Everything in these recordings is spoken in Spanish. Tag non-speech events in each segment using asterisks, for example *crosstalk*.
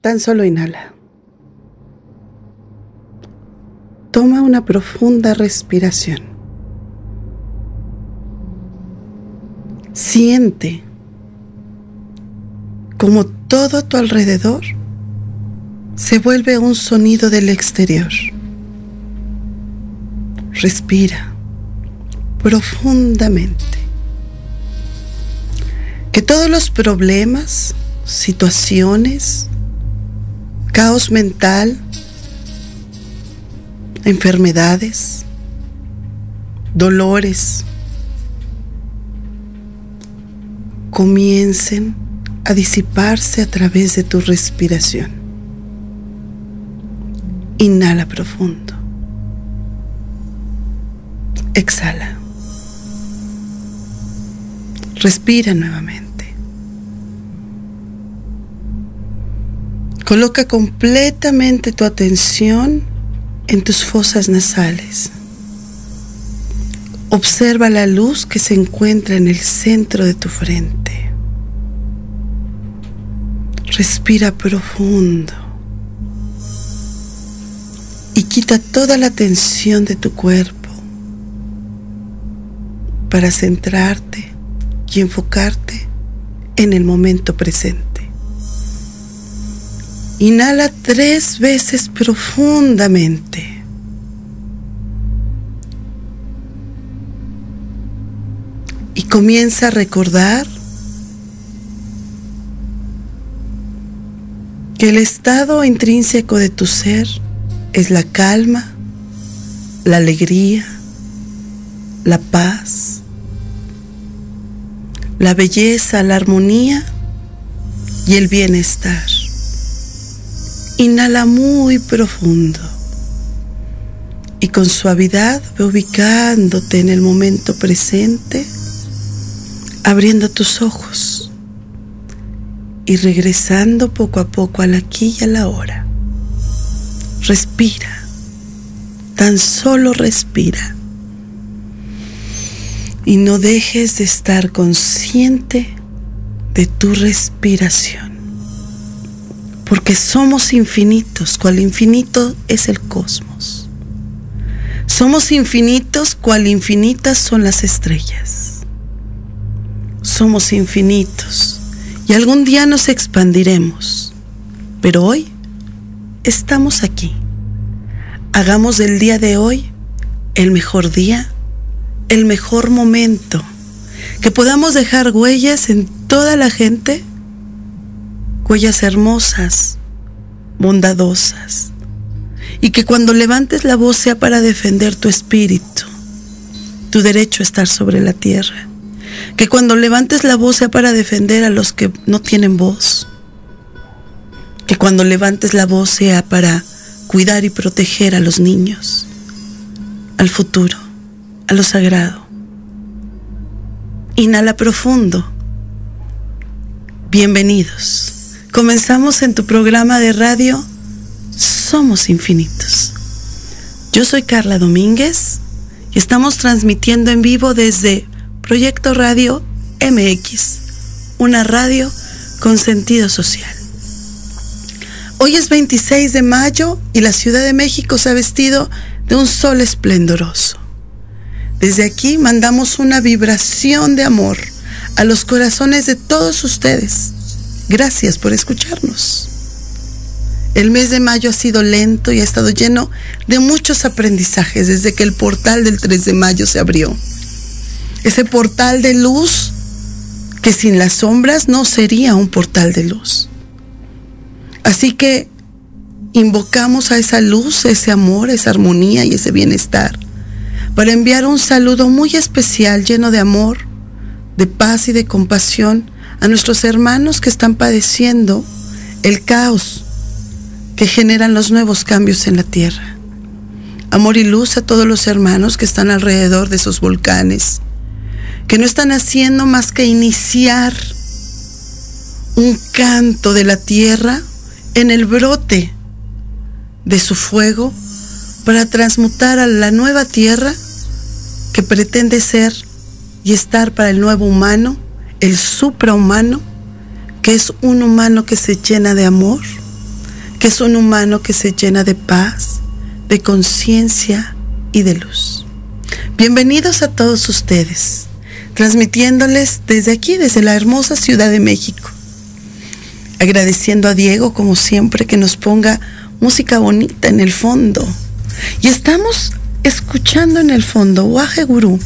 Tan solo inhala. Toma una profunda respiración. Siente como todo tu alrededor se vuelve un sonido del exterior. Respira profundamente. Que todos los problemas, situaciones, caos mental, enfermedades, dolores, comiencen a disiparse a través de tu respiración. Inhala profundo. Exhala. Respira nuevamente. Coloca completamente tu atención en tus fosas nasales. Observa la luz que se encuentra en el centro de tu frente. Respira profundo y quita toda la tensión de tu cuerpo para centrarte y enfocarte en el momento presente. Inhala tres veces profundamente. Y comienza a recordar que el estado intrínseco de tu ser es la calma, la alegría, la paz, la belleza, la armonía y el bienestar. Inhala muy profundo. Y con suavidad ve ubicándote en el momento presente, abriendo tus ojos y regresando poco a poco al aquí y a la hora. Respira, tan solo respira. Y no dejes de estar consciente de tu respiración porque somos infinitos, cual infinito es el cosmos. Somos infinitos, cual infinitas son las estrellas. Somos infinitos y algún día nos expandiremos, pero hoy estamos aquí. Hagamos del día de hoy el mejor día, el mejor momento, que podamos dejar huellas en toda la gente huellas hermosas, bondadosas, y que cuando levantes la voz sea para defender tu espíritu, tu derecho a estar sobre la tierra, que cuando levantes la voz sea para defender a los que no tienen voz, que cuando levantes la voz sea para cuidar y proteger a los niños, al futuro, a lo sagrado. Inhala profundo. Bienvenidos. Comenzamos en tu programa de radio Somos Infinitos. Yo soy Carla Domínguez y estamos transmitiendo en vivo desde Proyecto Radio MX, una radio con sentido social. Hoy es 26 de mayo y la Ciudad de México se ha vestido de un sol esplendoroso. Desde aquí mandamos una vibración de amor a los corazones de todos ustedes Gracias por escucharnos. El mes de mayo ha sido lento y ha estado lleno de muchos aprendizajes desde que el portal del 3 de mayo se abrió. Ese portal de luz que sin las sombras no sería un portal de luz. Así que invocamos a esa luz, ese amor, esa armonía y ese bienestar para enviar un saludo muy especial lleno de amor, de paz y de compasión a nuestros hermanos que están padeciendo el caos que generan los nuevos cambios en la tierra. Amor y luz a todos los hermanos que están alrededor de esos volcanes, que no están haciendo más que iniciar un canto de la tierra en el brote de su fuego para transmutar a la nueva tierra que pretende ser y estar para el nuevo humano, el suprahumano, que es un humano que se llena de amor, que es un humano que se llena de paz, de conciencia y de luz. Bienvenidos a todos ustedes, transmitiéndoles desde aquí, desde la hermosa Ciudad de México. Agradeciendo a Diego, como siempre, que nos ponga música bonita en el fondo. Y estamos escuchando en el fondo Waje Guru.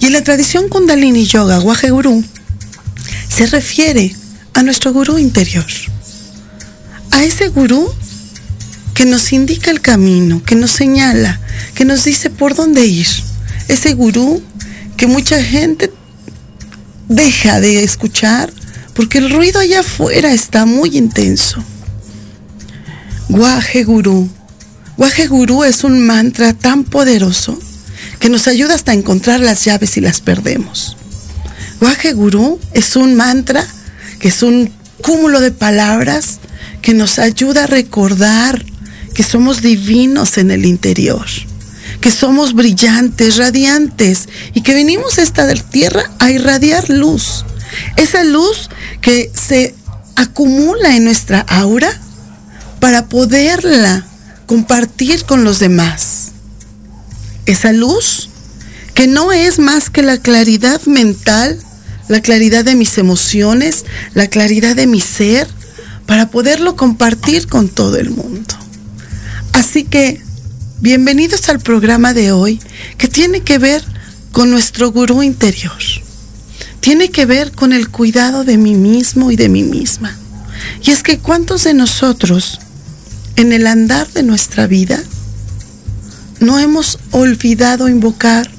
Y en la tradición Kundalini Yoga, Waje Guru se refiere a nuestro gurú interior. A ese gurú que nos indica el camino, que nos señala, que nos dice por dónde ir. Ese gurú que mucha gente deja de escuchar porque el ruido allá afuera está muy intenso. Guaje Gurú. Guaje Gurú es un mantra tan poderoso que nos ayuda hasta encontrar las llaves y las perdemos. Guaje Gurú es un mantra que es un cúmulo de palabras que nos ayuda a recordar que somos divinos en el interior, que somos brillantes, radiantes y que venimos a esta tierra a irradiar luz. Esa luz que se acumula en nuestra aura para poderla compartir con los demás. Esa luz que no es más que la claridad mental, la claridad de mis emociones, la claridad de mi ser, para poderlo compartir con todo el mundo. Así que, bienvenidos al programa de hoy que tiene que ver con nuestro gurú interior. Tiene que ver con el cuidado de mí mismo y de mí misma. Y es que cuántos de nosotros en el andar de nuestra vida no hemos olvidado invocar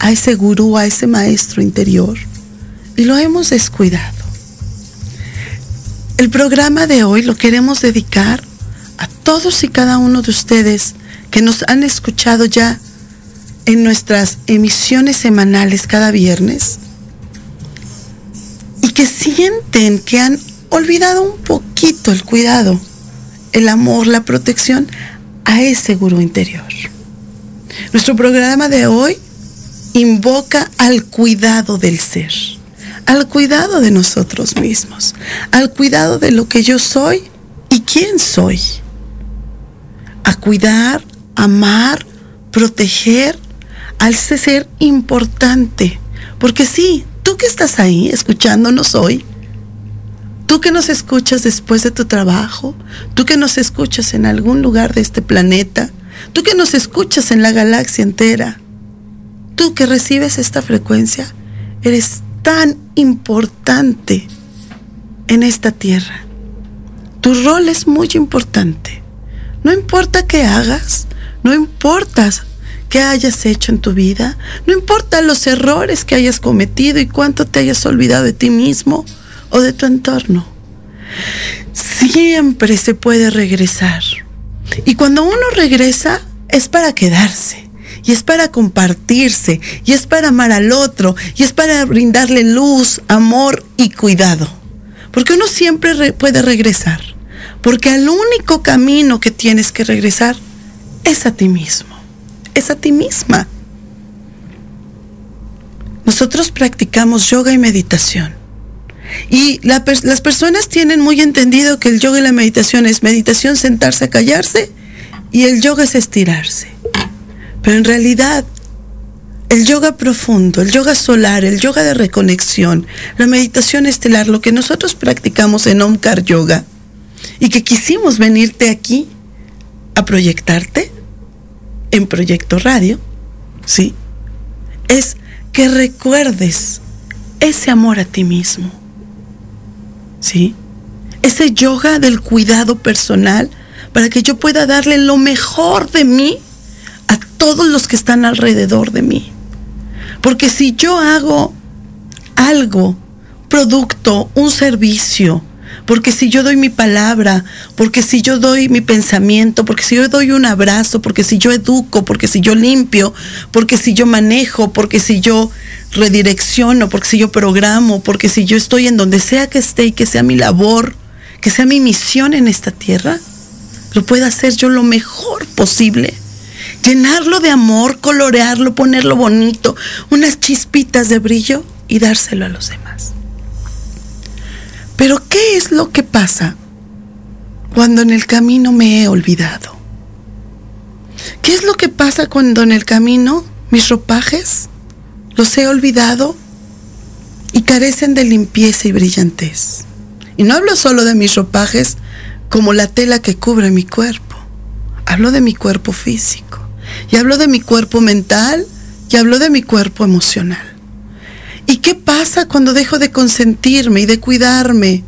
a ese gurú, a ese maestro interior lo hemos descuidado. El programa de hoy lo queremos dedicar a todos y cada uno de ustedes que nos han escuchado ya en nuestras emisiones semanales cada viernes y que sienten que han olvidado un poquito el cuidado, el amor, la protección a ese gurú interior. Nuestro programa de hoy invoca al cuidado del ser, al cuidado de nosotros mismos, al cuidado de lo que yo soy y quién soy a cuidar, amar, proteger al ser importante. Porque sí, tú que estás ahí escuchándonos hoy, tú que nos escuchas después de tu trabajo, tú que nos escuchas en algún lugar de este planeta, tú que nos escuchas en la galaxia entera, tú que recibes esta frecuencia, eres tan importante en esta tierra. Tu rol es muy importante. No importa qué hagas, no importa qué hayas hecho en tu vida, no importa los errores que hayas cometido y cuánto te hayas olvidado de ti mismo o de tu entorno. Siempre se puede regresar. Y cuando uno regresa es para quedarse. Y es para compartirse, y es para amar al otro, y es para brindarle luz, amor y cuidado. Porque uno siempre puede regresar. Porque al único camino que tienes que regresar es a ti mismo, es a ti misma. Nosotros practicamos yoga y meditación. Y las personas tienen muy entendido que el yoga y la meditación es meditación, sentarse a callarse y el yoga es estirarse. Pero en realidad, el yoga profundo, el yoga solar, el yoga de reconexión, la meditación estelar, lo que nosotros practicamos en Omkar Yoga, y que quisimos venirte aquí a proyectarte en Proyecto Radio, ¿sí? Es que recuerdes ese amor a ti mismo. ¿Sí? Ese yoga del cuidado personal para que yo pueda darle lo mejor de mí todos los que están alrededor de mí. Porque si yo hago algo, producto, un servicio, porque si yo doy mi palabra, porque si yo doy mi pensamiento, porque si yo doy un abrazo, porque si yo educo, porque si yo limpio, porque si yo manejo, porque si yo redirecciono, porque si yo programo, porque si yo estoy en donde sea que esté y que sea mi labor, que sea mi misión en esta tierra, lo pueda hacer yo lo mejor posible. Llenarlo de amor, colorearlo, ponerlo bonito, unas chispitas de brillo y dárselo a los demás. Pero ¿qué es lo que pasa cuando en el camino me he olvidado? ¿Qué es lo que pasa cuando en el camino mis ropajes los he olvidado y carecen de limpieza y brillantez? Y no hablo solo de mis ropajes como la tela que cubre mi cuerpo. Hablo de mi cuerpo físico. Y hablo de mi cuerpo mental y hablo de mi cuerpo emocional. ¿Y qué pasa cuando dejo de consentirme y de cuidarme?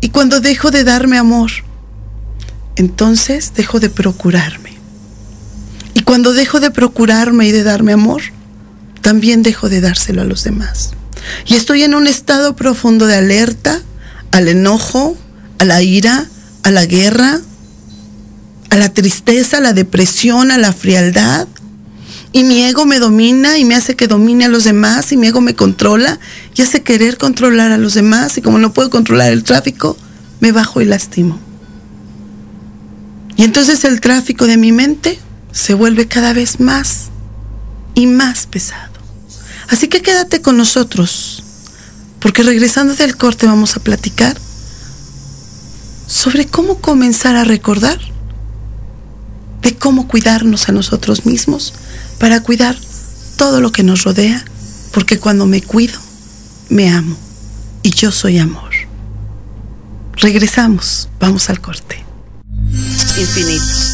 Y cuando dejo de darme amor. Entonces dejo de procurarme. Y cuando dejo de procurarme y de darme amor, también dejo de dárselo a los demás. Y estoy en un estado profundo de alerta al enojo, a la ira, a la guerra, a la tristeza, a la depresión, a la frialdad, y mi ego me domina y me hace que domine a los demás y mi ego me controla y hace querer controlar a los demás y como no puedo controlar el tráfico, me bajo y lastimo. Y entonces el tráfico de mi mente se vuelve cada vez más y más pesado. Así que quédate con nosotros, porque regresando del corte vamos a platicar sobre cómo comenzar a recordar de cómo cuidarnos a nosotros mismos para cuidar todo lo que nos rodea, porque cuando me cuido, me amo y yo soy amor. Regresamos, vamos al corte. Infinitos.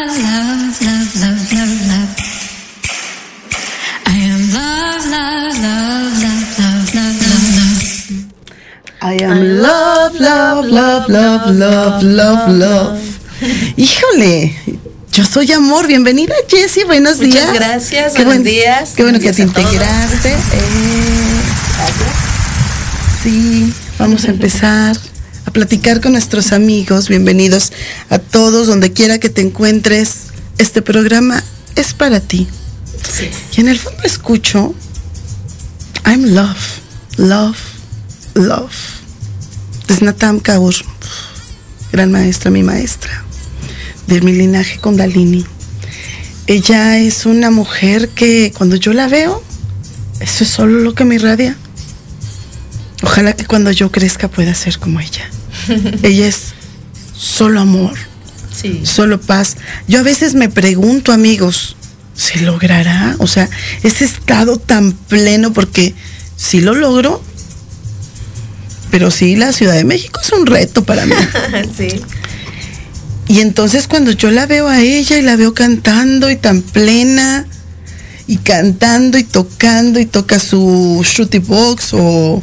I am love, love, love, love, love, love, love, love. I am love, love, love, love, love, love, love. Híjole, yo soy amor. Bienvenida, Jessie. Buenos Muchas días. gracias, Qué buenos buen- días. Qué bueno que te días a todos. integraste. Eh, sí, vamos a empezar a platicar con nuestros amigos. Bienvenidos a todos, donde quiera que te encuentres. Este programa es para ti. Y en el fondo escucho, I'm love, love, love. Desnatam Kaur, gran maestra, mi maestra, de mi linaje Kundalini. Ella es una mujer que cuando yo la veo, eso es solo lo que me irradia. Ojalá que cuando yo crezca pueda ser como ella. *laughs* ella es solo amor, Sí. solo paz. Yo a veces me pregunto, amigos, ¿se logrará? O sea, ese estado tan pleno, porque si lo logro, pero sí, la Ciudad de México es un reto para mí. *laughs* sí. Y entonces cuando yo la veo a ella y la veo cantando y tan plena, y cantando y tocando y toca su shooty box o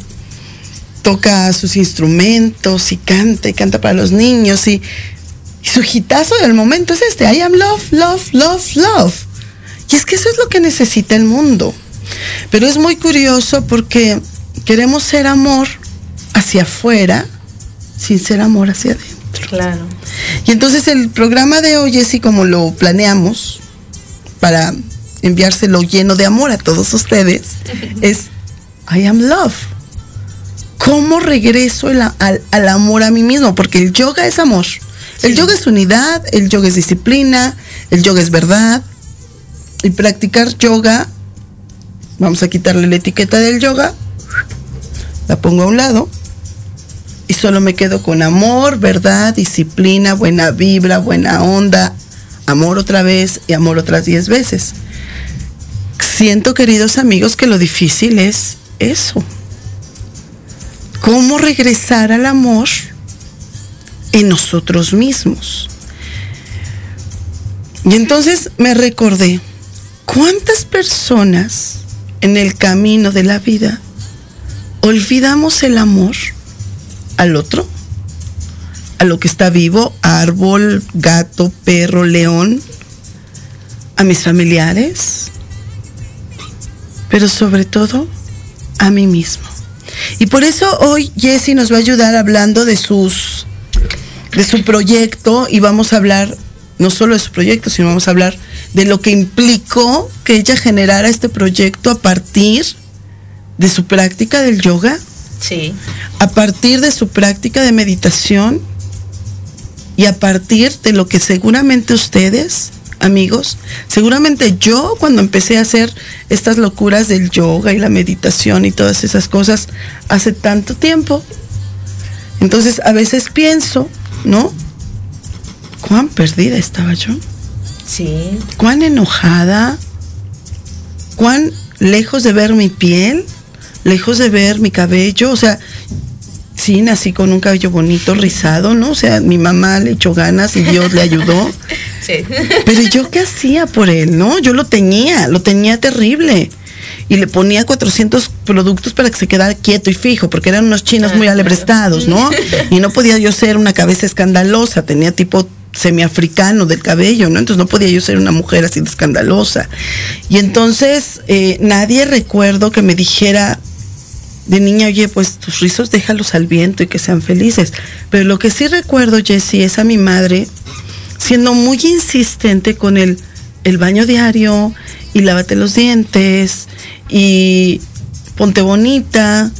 toca sus instrumentos y canta y canta para los niños y, y su hitazo del momento es este, I am love, love, love, love. Y es que eso es lo que necesita el mundo. Pero es muy curioso porque queremos ser amor hacia afuera sin ser amor hacia adentro. Claro. Y entonces el programa de hoy, Jessy, como lo planeamos para enviárselo lleno de amor a todos ustedes, *laughs* es I am love. ¿Cómo regreso el a- al, al amor a mí mismo? Porque el yoga es amor. El yoga es unidad, el yoga es disciplina, el yoga es verdad. Y practicar yoga, vamos a quitarle la etiqueta del yoga, la pongo a un lado y solo me quedo con amor, verdad, disciplina, buena vibra, buena onda, amor otra vez y amor otras diez veces. Siento, queridos amigos, que lo difícil es eso. ¿Cómo regresar al amor en nosotros mismos? Y entonces me recordé, ¿cuántas personas en el camino de la vida olvidamos el amor? al otro, a lo que está vivo, árbol, gato, perro, león, a mis familiares, pero sobre todo a mí mismo. Y por eso hoy Jessie nos va a ayudar hablando de sus de su proyecto y vamos a hablar no solo de su proyecto, sino vamos a hablar de lo que implicó que ella generara este proyecto a partir de su práctica del yoga, Sí. a partir de su práctica de meditación y a partir de lo que seguramente ustedes, amigos, seguramente yo cuando empecé a hacer estas locuras del yoga y la meditación y todas esas cosas hace tanto tiempo, entonces a veces pienso, ¿no? ¿Cuán perdida estaba yo? Sí. cuán enojada, cuán lejos de ver mi piel, lejos de ver mi cabello, o sea, sí nací con un cabello bonito, rizado, ¿no? O sea, mi mamá le echó ganas y Dios le ayudó. *laughs* Sí. Pero yo qué hacía por él, ¿no? Yo lo tenía, lo tenía terrible. Y le ponía 400 productos para que se quedara quieto y fijo, porque eran unos chinos Ah, muy claro. alebrestados, ¿no? *laughs* Y no podía yo ser una cabeza escandalosa, tenía tipo semiafricano del cabello, ¿no? Entonces no podía yo ser una mujer así de escandalosa. Y entonces eh, nadie recuerdo que me dijera de niña, oye, pues tus rizos déjalos al viento y que sean felices. Pero lo que sí recuerdo, Jessie, es a mi madre siendo muy insistente con el, el baño diario y lávate los dientes y ponte bonita,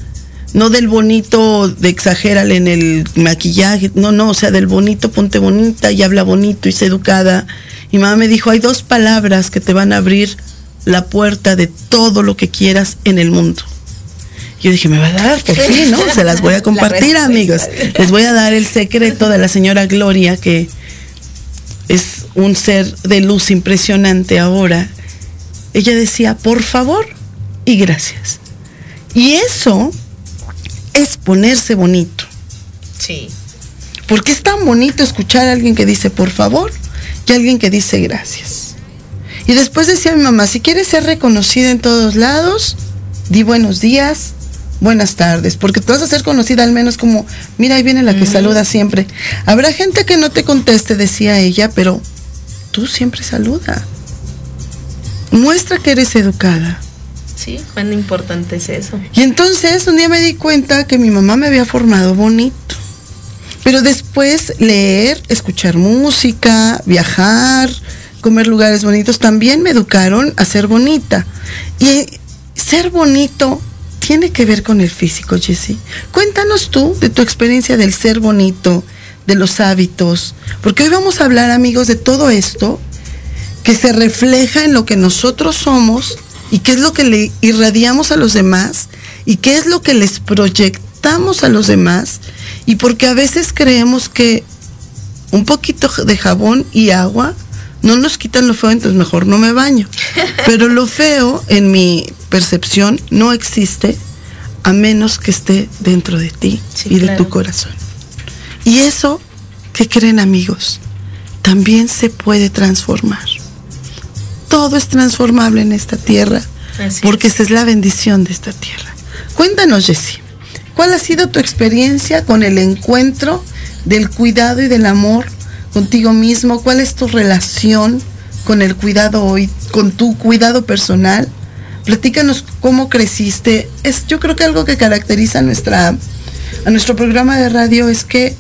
no del bonito de exagérale en el maquillaje, no, no, o sea, del bonito ponte bonita y habla bonito y sé educada. Y mamá me dijo, hay dos palabras que te van a abrir la puerta de todo lo que quieras en el mundo. Yo dije, me va a dar, por fin, ¿no? Se las voy a *laughs* compartir, amigos. Les voy a dar el secreto de la señora Gloria, que es un ser de luz impresionante ahora. Ella decía, por favor y gracias. Y eso es ponerse bonito. Sí. Porque es tan bonito escuchar a alguien que dice por favor y a alguien que dice gracias. Y después decía mi mamá, si quieres ser reconocida en todos lados, di buenos días, buenas tardes, porque tú vas a ser conocida al menos como, mira, ahí viene la que saluda siempre. Habrá gente que no te conteste, decía ella, pero tú siempre saluda. Muestra que eres educada. Sí, cuán importante es eso. Y entonces un día me di cuenta que mi mamá me había formado bonito. Pero después leer, escuchar música, viajar, comer lugares bonitos, también me educaron a ser bonita. Y ser bonito tiene que ver con el físico, Jessie. Cuéntanos tú de tu experiencia del ser bonito, de los hábitos, porque hoy vamos a hablar, amigos, de todo esto que se refleja en lo que nosotros somos y qué es lo que le irradiamos a los demás y qué es lo que les proyectamos a los demás y porque a veces creemos que un poquito de jabón y agua no nos quitan lo feo, entonces mejor no me baño. *laughs* Pero lo feo, en mi percepción, no existe a menos que esté dentro de ti Sí, y de claro. tu corazón. Y eso, ¿qué creen amigos? También se puede transformar. Todo es transformable en esta tierra, Así porque es. esa es la bendición de esta tierra. Cuéntanos, Jessie, ¿cuál ha sido tu experiencia con el encuentro del cuidado y del amor contigo mismo? ¿Cuál es tu relación con el cuidado hoy, con tu cuidado personal? Platícanos cómo creciste. Es, yo creo que algo que caracteriza a nuestra a nuestro programa de radio es que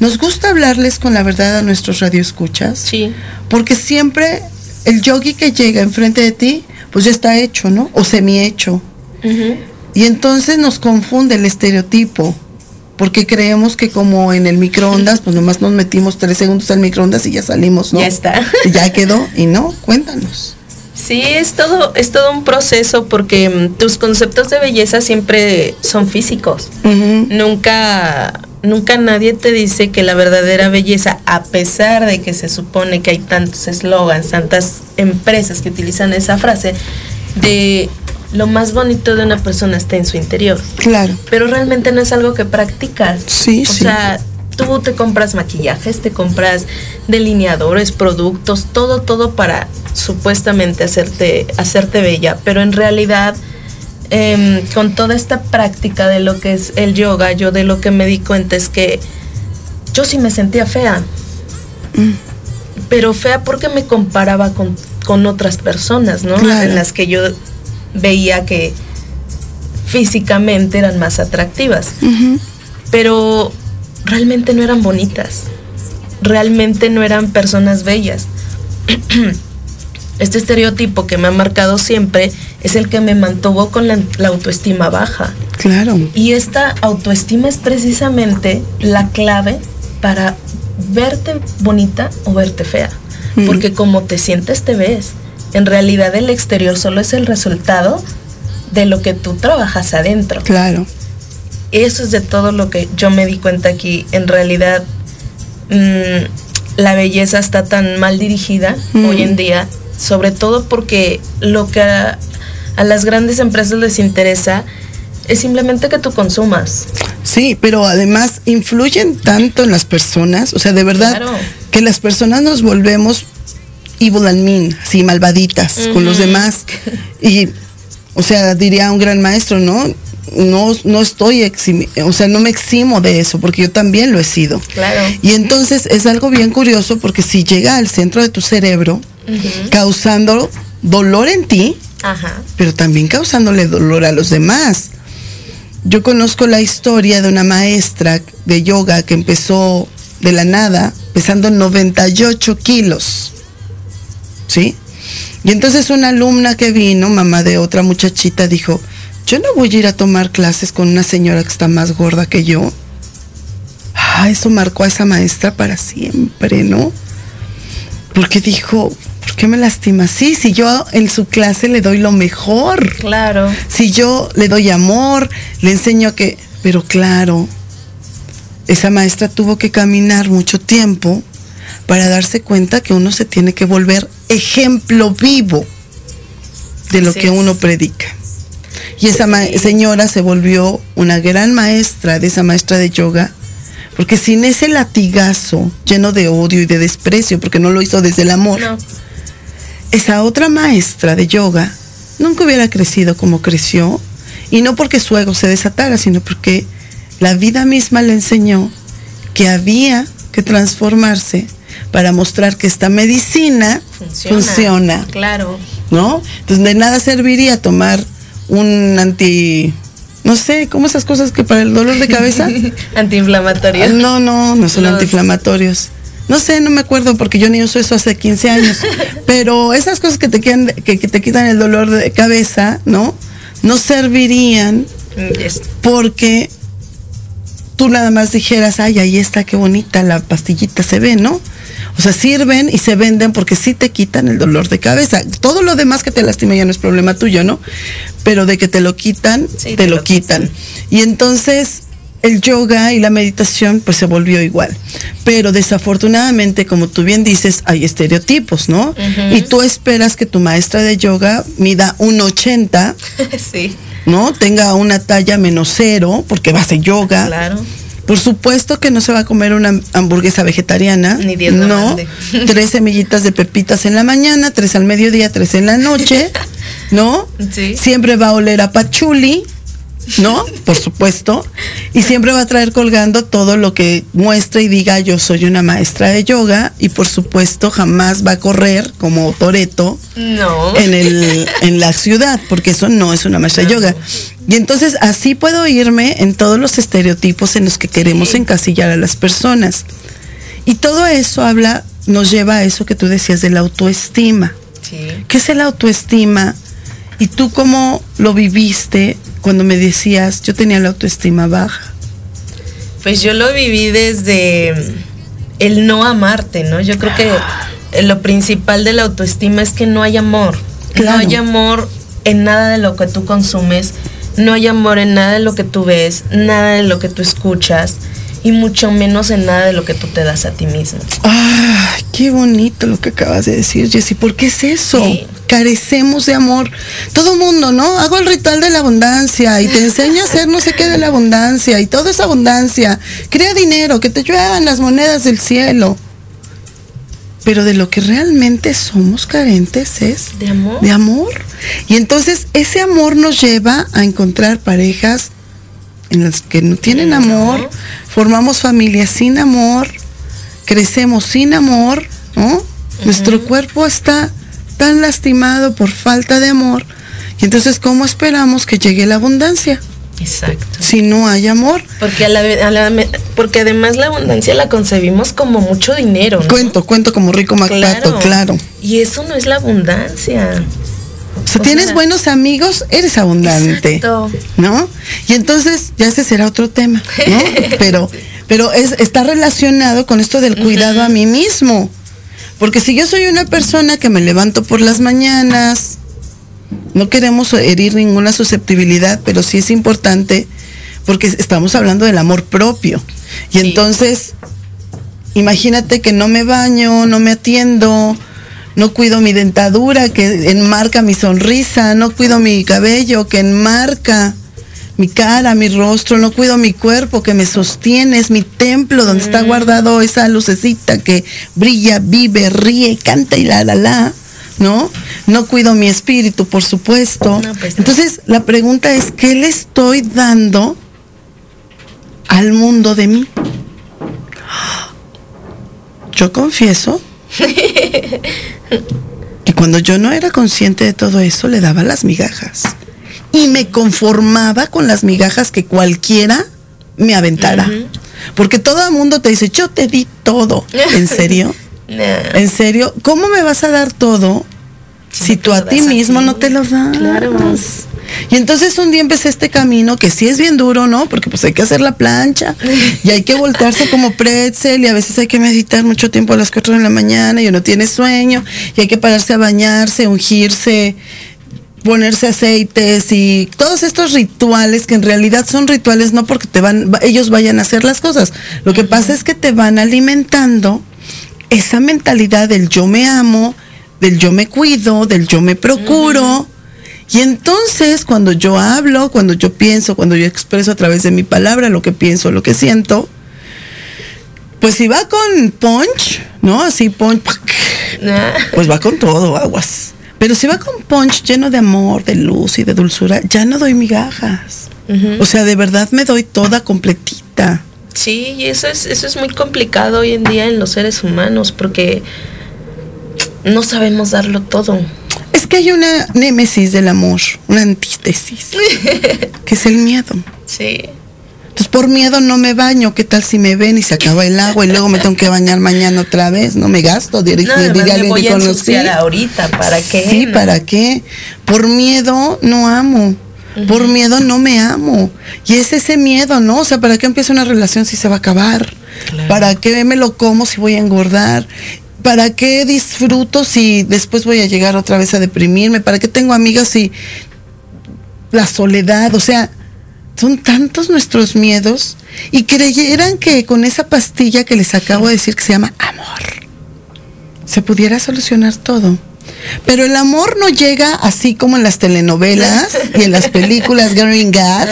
nos gusta hablarles con la verdad a nuestros radioescuchas. Sí. Porque siempre el yogi que llega enfrente de ti, pues ya está hecho, ¿no? O semi hecho. Y entonces nos confunde el estereotipo. Porque creemos que como en el microondas, pues nomás nos metimos tres segundos al microondas y ya salimos, ¿no? Ya está. Y ya quedó. Y no, cuéntanos. Sí, es todo, es todo un proceso porque mm, tus conceptos de belleza siempre son físicos. Nunca, nunca nadie te dice que la verdadera belleza, a pesar de que se supone que hay tantos eslogans, tantas empresas que utilizan esa frase, de lo más bonito de una persona está en su interior. Claro. Pero realmente no es algo que practicas. Sí, o sí. sea, tú te compras maquillajes, te compras delineadores, productos, todo, todo para supuestamente hacerte, hacerte bella. Pero en realidad, em, con toda esta práctica de lo que es el yoga, yo de lo que me di cuenta es que yo sí me sentía fea. Mm. Pero fea porque me comparaba con, con otras personas, ¿no? Claro. En las que yo veía que físicamente eran más atractivas. Pero realmente no eran bonitas. Realmente no eran personas bellas. *clears throat* Este estereotipo que me ha marcado siempre es el que me mantuvo con la, la autoestima baja. Claro. Y esta autoestima es precisamente la clave para verte bonita o verte fea. Mm. Porque como te sientes, te ves. En realidad el exterior solo es el resultado de lo que tú trabajas adentro. Claro. Eso es de todo lo que yo me di cuenta aquí. En realidad, mm, la belleza está tan mal dirigida Mm. hoy en día, sobre todo porque lo que a, a las grandes empresas les interesa es simplemente que tú consumas. Sí, pero además influyen tanto en las personas, o sea, de verdad Claro. que las personas nos volvemos evil and mean, así malvaditas con los demás. Y, o sea, diría un gran maestro, ¿no? No, no estoy eximi o sea, no me eximo de eso, porque yo también lo he sido. Claro. Y entonces es algo bien curioso porque si llega al centro de tu cerebro, causando dolor en ti, Ajá. pero también causándole dolor a los demás. Yo conozco la historia de una maestra de yoga que empezó de la nada, pesando 98 kilos. ¿Sí? Y entonces una alumna que vino, mamá de otra muchachita, dijo, yo no voy a ir a tomar clases con una señora que está más gorda que yo. Ah, eso marcó a esa maestra para siempre, ¿no? Porque dijo, ¿por qué me lastima así? Si yo en su clase le doy lo mejor, Claro. si yo le doy amor, le enseño que, pero claro, esa maestra tuvo que caminar mucho tiempo para darse cuenta que uno se tiene que volver ejemplo vivo de lo Así que es. uno predica. Y esa señora se volvió una gran maestra de esa maestra de yoga, porque sin ese latigazo lleno de odio y de desprecio, porque no lo hizo desde el amor, No. esa otra maestra de yoga nunca hubiera crecido como creció, y no porque su ego se desatara, sino porque la vida misma le enseñó que había que transformarse para mostrar que esta medicina funciona, Claro. ¿no? Entonces de nada serviría tomar un anti, no sé, ¿cómo esas cosas que para el dolor de cabeza? *laughs* Antiinflamatorio. No, no, no son Los- antiinflamatorios. No sé, no me acuerdo porque yo ni uso eso hace 15 años. *laughs* Pero esas cosas que te, quitan, que, que te quitan el dolor de cabeza, ¿no? No servirían Yes. porque tú nada más dijeras, ay, ahí está, qué bonita la pastillita se ve, ¿no? O sea, sirven y se venden porque sí te quitan el dolor de cabeza. Todo lo demás que te lastima ya no es problema tuyo, ¿no? Pero de que te lo quitan, Sí, te, te lo, lo quitan. Y entonces el yoga y la meditación pues se volvió igual. Pero desafortunadamente, como tú bien dices, hay estereotipos, ¿no? Y tú esperas que tu maestra de yoga mida un 80 *laughs* sí, ¿no? Tenga una talla menos cero, porque va a hacer yoga. claro. Por supuesto que no se va a comer una hamburguesa vegetariana. Ni Dios No. mande. *laughs* Tres semillitas de pepitas en la mañana, tres al mediodía, tres en la noche, *laughs* ¿no? Sí. Siempre va a oler a pachuli, ¿no? Por supuesto. Y siempre va a traer colgando todo lo que muestra y diga yo soy una maestra de yoga. Y por supuesto jamás va a correr como Toreto No. en, el, en la ciudad, porque eso no es una maestra de yoga. Y entonces así puedo irme en todos los estereotipos en los que queremos encasillar a las personas. Y todo eso habla, nos lleva a eso que tú decías de la autoestima. Sí. ¿Qué es el autoestima? ¿Y tú cómo lo viviste cuando me decías, yo tenía la autoestima baja? Pues yo lo viví desde el no amarte, ¿no? Yo creo que eh, lo principal de la autoestima es que no hay amor. Claro. No hay amor en nada de lo que tú consumes, no hay amor en nada de lo que tú ves, nada de lo que tú escuchas y mucho menos en nada de lo que tú te das a ti mismo. Ay, qué bonito lo que acabas de decir, Jessy. ¿Por qué es eso? Sí. Carecemos de amor. Todo mundo, ¿no? Hago el ritual de la abundancia y te enseño a hacer no sé qué de la abundancia y todo es abundancia. Crea dinero, que te lluevan las monedas del cielo. Pero de lo que realmente somos carentes es ¿De amor? de amor. Y entonces ese amor nos lleva a encontrar parejas en las que no tienen amor, formamos familias sin amor, crecemos sin amor, ¿no? Nuestro cuerpo está tan lastimado por falta de amor. Y entonces, ¿cómo esperamos que llegue la abundancia Exacto. si no hay amor? Porque, a la, a porque además la abundancia la concebimos como mucho dinero. ¿no? Cuento, cuento como rico Macpato, claro. Y eso no es la abundancia. O tienes sea, buenos amigos, eres abundante. Exacto. ¿no? Y entonces, ya ese será otro tema, ¿no? *laughs* Pero, pero es, está relacionado con esto del cuidado a mí mismo. Porque si yo soy una persona que me levanto por las mañanas, no queremos herir ninguna susceptibilidad, pero sí es importante porque estamos hablando del amor propio. Y Sí. entonces, imagínate que no me baño, no me atiendo, no cuido mi dentadura que enmarca mi sonrisa, no cuido mi cabello que enmarca mi cara, mi rostro, no cuido mi cuerpo que me sostiene, es mi templo donde está guardado esa lucecita que brilla, vive, ríe, canta y la la la, ¿no? No cuido mi espíritu, por supuesto. No, pues. Entonces, la pregunta es, ¿qué le estoy dando al mundo de mí? Yo confieso *laughs* que cuando yo no era consciente de todo eso, le daba las migajas. Y me conformaba con las migajas que cualquiera me aventara. Porque todo el mundo te dice, yo te di todo. ¿En *laughs* serio? ¿En serio? ¿Cómo me vas a dar todo si, tú a ti a mismo ti? no te lo das? Claro. Y entonces un día empecé este camino que sí es bien duro, ¿no? Porque pues hay que hacer la plancha y hay que voltearse como pretzel y a veces hay que meditar mucho tiempo a las 4 de la mañana y uno tiene sueño y hay que pararse a bañarse, ungirse, ponerse aceites y todos estos rituales que en realidad son rituales no porque te van va- ellos vayan a hacer las cosas. Lo que pasa es que te van alimentando esa mentalidad del yo me amo, del yo me cuido, del yo me procuro. Y entonces cuando yo hablo, cuando yo pienso, cuando yo expreso a través de mi palabra lo que pienso, lo que siento, pues si va con punch, ¿no? Así punch, *laughs* pues va con todo, aguas. Pero si va con punch lleno de amor, de luz y de dulzura, ya no doy migajas. O sea, de verdad me doy toda completita. Sí, y eso es, eso es muy complicado hoy en día en los seres humanos porque no sabemos darlo todo. Es que hay una némesis del amor, una antítesis, *laughs* que es el miedo. Sí. Entonces por miedo no me baño, ¿qué tal si me ven y se acaba el agua y luego me tengo que bañar mañana otra vez? No me gasto, dir- No, diría me alguien voy a ensuciar ahorita, ¿para qué? Sí, No. ¿para qué? Por miedo no amo. Por miedo no me amo. Y es ese miedo, ¿no? O sea, ¿para qué empiezo una relación si se va a acabar? ¿Para qué me lo como si voy a engordar? ¿Para qué disfruto si después voy a llegar otra vez a deprimirme? ¿Para qué tengo amigas si la soledad? O sea, son tantos nuestros miedos y creyeran que con esa pastilla que les acabo de decir que se llama amor, se pudiera solucionar todo. Pero el amor no llega así como en las telenovelas *laughs* y en las películas Green Gas,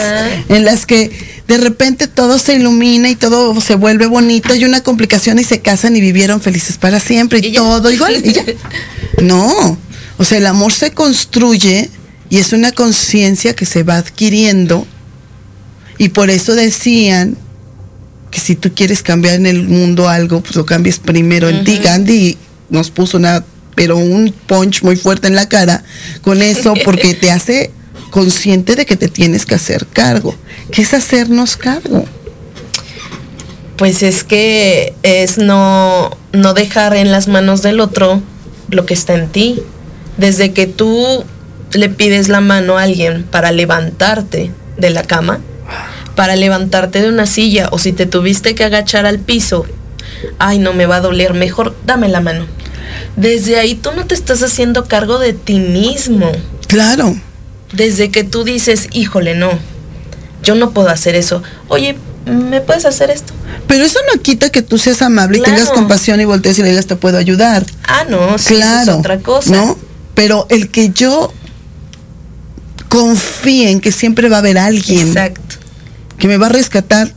en las que de repente todo se ilumina y todo se vuelve bonito y una complicación y se casan y vivieron felices para siempre y, todo igual. y ya. *laughs* No, o sea, el amor se construye y es una conciencia que se va adquiriendo y por eso decían que si tú quieres cambiar en el mundo algo, pues lo cambies primero en ti. Gandhi nos puso una, pero un punch muy fuerte en la cara con eso, porque te hace consciente de que te tienes que hacer cargo. ¿Qué es hacernos cargo? Pues es que es no, no dejar en las manos del otro lo que está en ti. Desde que tú le pides la mano a alguien para levantarte de la cama, para levantarte de una silla, o si te tuviste que agachar al piso, ay, no me va a doler, mejor dame la mano. Desde ahí tú no te estás haciendo cargo de ti mismo. Claro. Desde que tú dices, híjole, no, yo no puedo hacer eso. Oye, ¿me puedes hacer esto? Pero eso no quita que tú seas amable y tengas compasión y voltees y le digas te puedo ayudar. Ah, no, sí, eso claro. es otra cosa. ¿No? Pero el que yo confíe en que siempre va a haber alguien Exacto. que me va a rescatar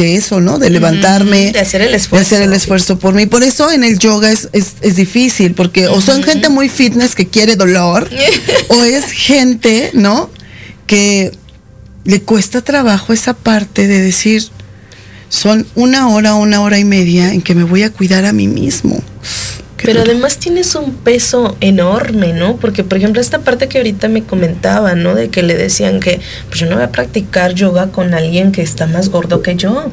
de eso, ¿no? De levantarme. de hacer el De esfuerzo. hacer el esfuerzo por mí. Por eso en el yoga es, es, es difícil, porque o son gente muy fitness que quiere dolor, *laughs* o es gente, ¿no? Que le cuesta trabajo esa parte de decir, son una hora, una hora y media en que me voy a cuidar a mí mismo. Pero además tienes un peso enorme, ¿no? Porque, por ejemplo, esta parte que ahorita me comentaba, ¿no? De que le decían que, pues yo no voy a practicar yoga con alguien que está más gordo que yo.